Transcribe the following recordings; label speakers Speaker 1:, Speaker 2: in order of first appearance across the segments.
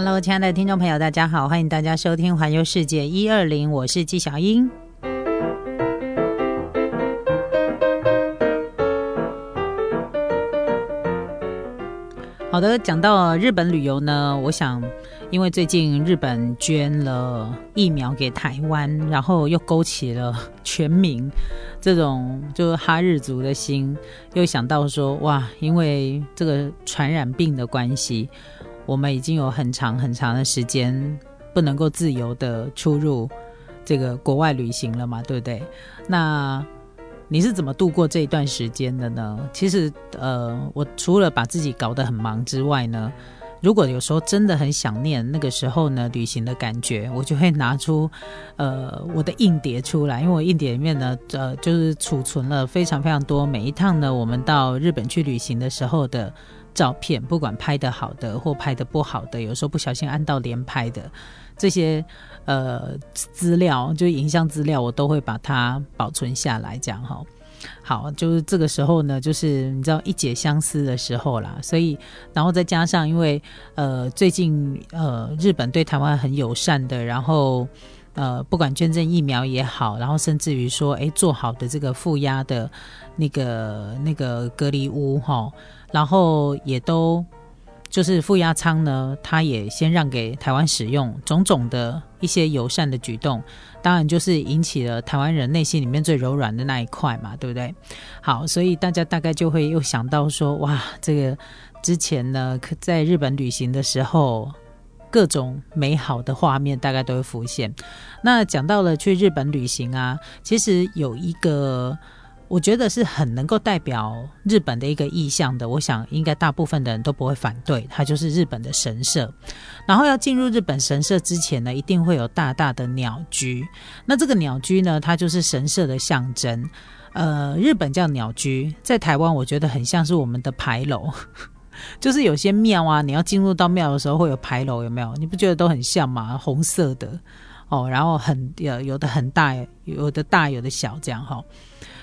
Speaker 1: Hello，亲爱的听众朋友，大家好，欢迎大家收听《环游世界一二零》，我是纪小英。好的，讲到日本旅游呢，我想，因为最近日本捐了疫苗给台湾，然后又勾起了全民这种就是哈日族的心，又想到说，哇，因为这个传染病的关系，我们已经有很长很长的时间不能够自由的出入这个国外旅行了嘛，对不对？那你是怎么度过这一段时间的呢？其实，呃，我除了把自己搞得很忙之外呢，如果有时候真的很想念那个时候呢旅行的感觉，我就会拿出呃我的硬碟出来，因为我硬碟里面呢，呃，就是储存了非常非常多每一趟呢我们到日本去旅行的时候的照片，不管拍的好的或拍的不好的，有时候不小心按到连拍的这些。呃，资料就是影像资料，我都会把它保存下来，这样哈。好，就是这个时候呢，就是你知道一解相思的时候啦。所以，然后再加上，因为呃，最近呃，日本对台湾很友善的，然后呃，不管捐赠疫苗也好，然后甚至于说，哎，做好的这个负压的那个那个隔离屋哈，然后也都。就是负压舱呢，它也先让给台湾使用，种种的一些友善的举动，当然就是引起了台湾人内心里面最柔软的那一块嘛，对不对？好，所以大家大概就会又想到说，哇，这个之前呢，在日本旅行的时候，各种美好的画面大概都会浮现。那讲到了去日本旅行啊，其实有一个。我觉得是很能够代表日本的一个意象的，我想应该大部分的人都不会反对，它就是日本的神社。然后要进入日本神社之前呢，一定会有大大的鸟居。那这个鸟居呢，它就是神社的象征。呃，日本叫鸟居，在台湾我觉得很像是我们的牌楼，就是有些庙啊，你要进入到庙的时候会有牌楼，有没有？你不觉得都很像吗？红色的哦，然后很有有的很大，有的大，有的小，这样哈。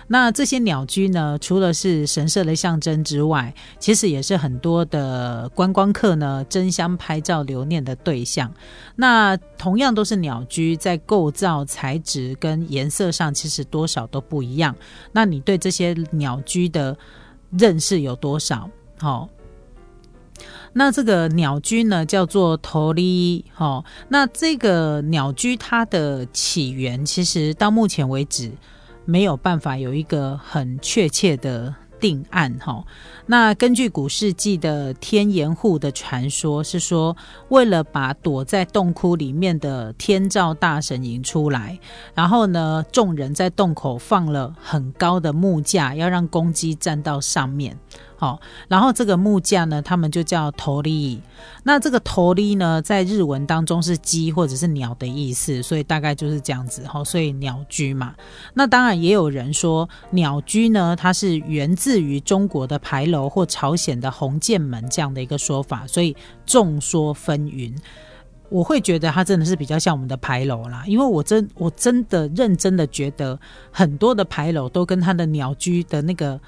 Speaker 1: 那这些鸟居呢，除了是神社的象征之外，其实也是很多的观光客呢争相拍照留念的对象。那同样都是鸟居，在构造、材质跟颜色上，其实多少都不一样。那你对这些鸟居的认识有多少？好，那这个鸟居呢，叫做头利。好，那这个鸟居它的起源，其实到目前为止。没有办法有一个很确切的定案哈。那根据古世纪的天岩户的传说，是说为了把躲在洞窟里面的天照大神引出来，然后呢，众人在洞口放了很高的木架，要让公鸡站到上面。好，然后这个木架呢，他们就叫头利。那这个头利呢，在日文当中是鸡或者是鸟的意思，所以大概就是这样子。哈，所以鸟居嘛。那当然也有人说，鸟居呢，它是源自于中国的牌楼或朝鲜的红剑门这样的一个说法。所以众说纷纭，我会觉得它真的是比较像我们的牌楼啦，因为我真我真的认真的觉得很多的牌楼都跟它的鸟居的那个。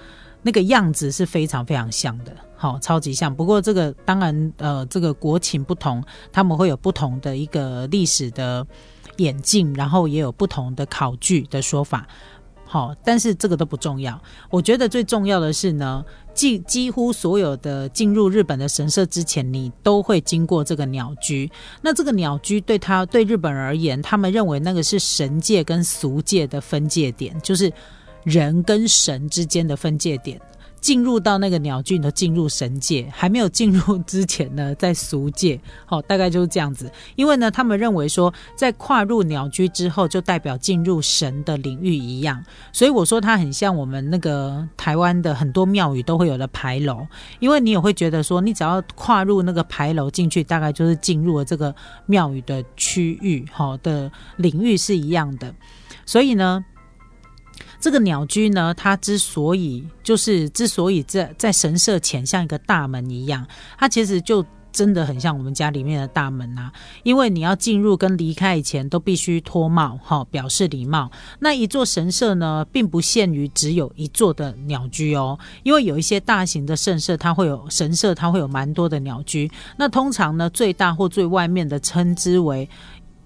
Speaker 1: 那个样子是非常非常像的，好，超级像。不过这个当然，呃，这个国情不同，他们会有不同的一个历史的演进，然后也有不同的考据的说法，好，但是这个都不重要。我觉得最重要的是呢，几几乎所有的进入日本的神社之前，你都会经过这个鸟居。那这个鸟居对他对日本人而言，他们认为那个是神界跟俗界的分界点，就是。人跟神之间的分界点，进入到那个鸟居都进入神界，还没有进入之前呢，在俗界，好，大概就是这样子。因为呢，他们认为说，在跨入鸟居之后，就代表进入神的领域一样。所以我说它很像我们那个台湾的很多庙宇都会有的牌楼，因为你也会觉得说，你只要跨入那个牌楼进去，大概就是进入了这个庙宇的区域，好的领域是一样的。所以呢。这个鸟居呢，它之所以就是之所以在在神社前像一个大门一样，它其实就真的很像我们家里面的大门呐，因为你要进入跟离开以前都必须脱帽，哈，表示礼貌。那一座神社呢，并不限于只有一座的鸟居哦，因为有一些大型的圣社，它会有神社，它会有蛮多的鸟居。那通常呢，最大或最外面的称之为。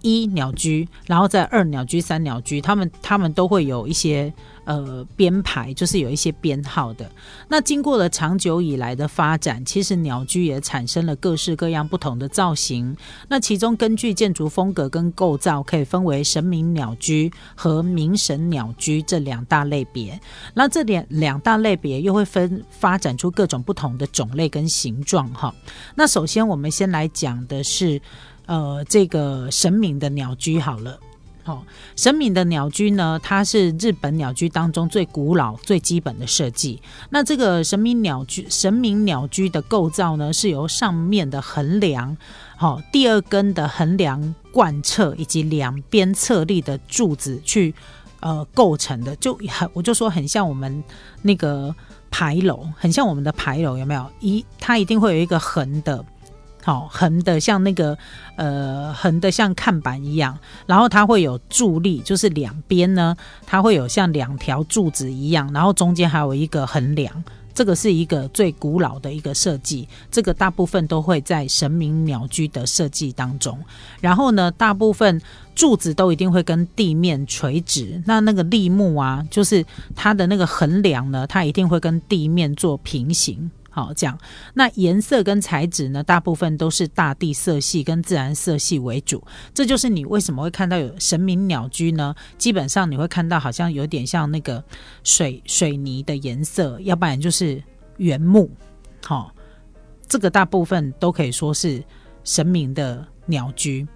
Speaker 1: 一鸟居，然后在二鸟居、三鸟居，他们他们都会有一些呃编排，就是有一些编号的。那经过了长久以来的发展，其实鸟居也产生了各式各样不同的造型。那其中根据建筑风格跟构造，可以分为神明鸟居和明神鸟居这两大类别。那这两两大类别又会分发展出各种不同的种类跟形状哈。那首先我们先来讲的是。呃，这个神明的鸟居好了，好，神明的鸟居呢，它是日本鸟居当中最古老、最基本的设计。那这个神明鸟居，神明鸟居的构造呢，是由上面的横梁，好，第二根的横梁贯彻，以及两边侧立的柱子去呃构成的，就很，我就说很像我们那个牌楼，很像我们的牌楼，有没有？一，它一定会有一个横的。好横的像那个呃横的像看板一样，然后它会有柱立，就是两边呢，它会有像两条柱子一样，然后中间还有一个横梁。这个是一个最古老的一个设计，这个大部分都会在神明鸟居的设计当中。然后呢，大部分柱子都一定会跟地面垂直，那那个立木啊，就是它的那个横梁呢，它一定会跟地面做平行。好，这样，那颜色跟材质呢，大部分都是大地色系跟自然色系为主。这就是你为什么会看到有神明鸟居呢？基本上你会看到好像有点像那个水水泥的颜色，要不然就是原木。好，这个大部分都可以说是神明的鸟居。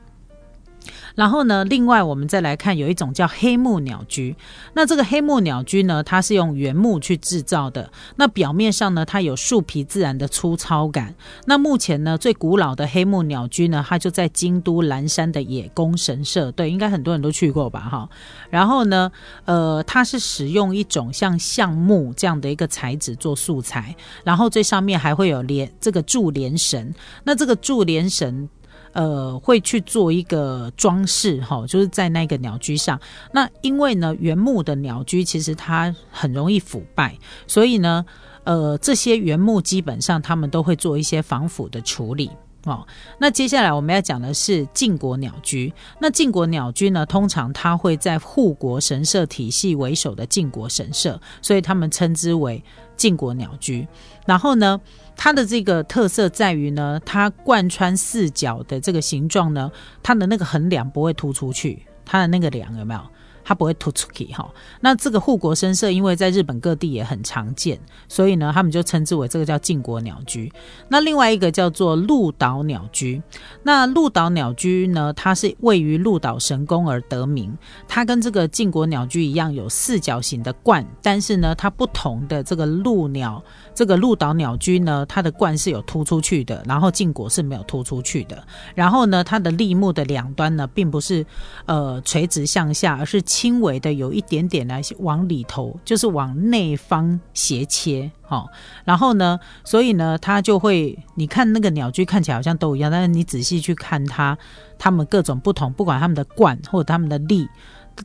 Speaker 1: 然后呢，另外我们再来看，有一种叫黑木鸟居。那这个黑木鸟居呢，它是用原木去制造的。那表面上呢，它有树皮自然的粗糙感。那目前呢，最古老的黑木鸟居呢，它就在京都岚山的野宫神社。对，应该很多人都去过吧？哈。然后呢，呃，它是使用一种像橡木这样的一个材质做素材，然后最上面还会有连这个柱连绳。那这个柱连绳。呃，会去做一个装饰哈，就是在那个鸟居上。那因为呢，原木的鸟居其实它很容易腐败，所以呢，呃，这些原木基本上他们都会做一些防腐的处理哦。那接下来我们要讲的是晋国鸟居。那晋国鸟居呢，通常它会在护国神社体系为首的晋国神社，所以他们称之为晋国鸟居。然后呢？它的这个特色在于呢，它贯穿四角的这个形状呢，它的那个横梁不会突出去，它的那个梁有没有？它不会突出去哈。那这个护国神社，因为在日本各地也很常见，所以呢，他们就称之为这个叫靖国鸟居。那另外一个叫做鹿岛鸟居。那鹿岛鸟居呢，它是位于鹿岛神宫而得名。它跟这个靖国鸟居一样，有四角形的冠，但是呢，它不同的这个鹿鸟。这个鹿岛鸟居呢，它的冠是有突出去的，然后胫果是没有突出去的。然后呢，它的立木的两端呢，并不是呃垂直向下，而是轻微的有一点点来往里头，就是往内方斜切。好，然后呢，所以呢，它就会你看那个鸟居看起来好像都一样，但是你仔细去看它，它们各种不同，不管它们的冠或者它们的力。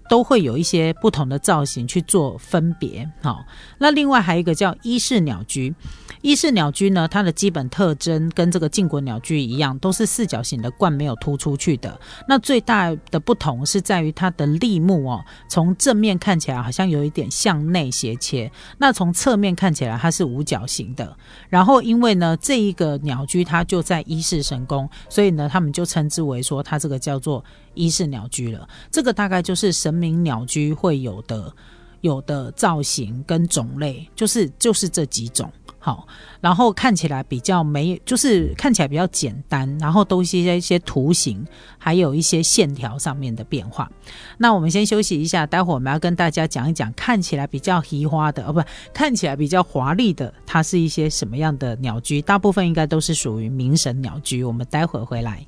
Speaker 1: 都会有一些不同的造型去做分别，好，那另外还有一个叫伊式鸟居。伊式鸟居呢，它的基本特征跟这个晋国鸟居一样，都是四角形的冠没有突出去的。那最大的不同是在于它的立木哦，从正面看起来好像有一点向内斜切，那从侧面看起来它是五角形的。然后因为呢，这一个鸟居它就在伊势神宫，所以呢，他们就称之为说它这个叫做伊势鸟居了。这个大概就是神明鸟居会有的有的造型跟种类，就是就是这几种。好，然后看起来比较没，就是看起来比较简单，然后都是一些一些图形，还有一些线条上面的变化。那我们先休息一下，待会我们要跟大家讲一讲看起来比较奇花的，哦，不，看起来比较华丽的，它是一些什么样的鸟居？大部分应该都是属于明神鸟居。我们待会回来。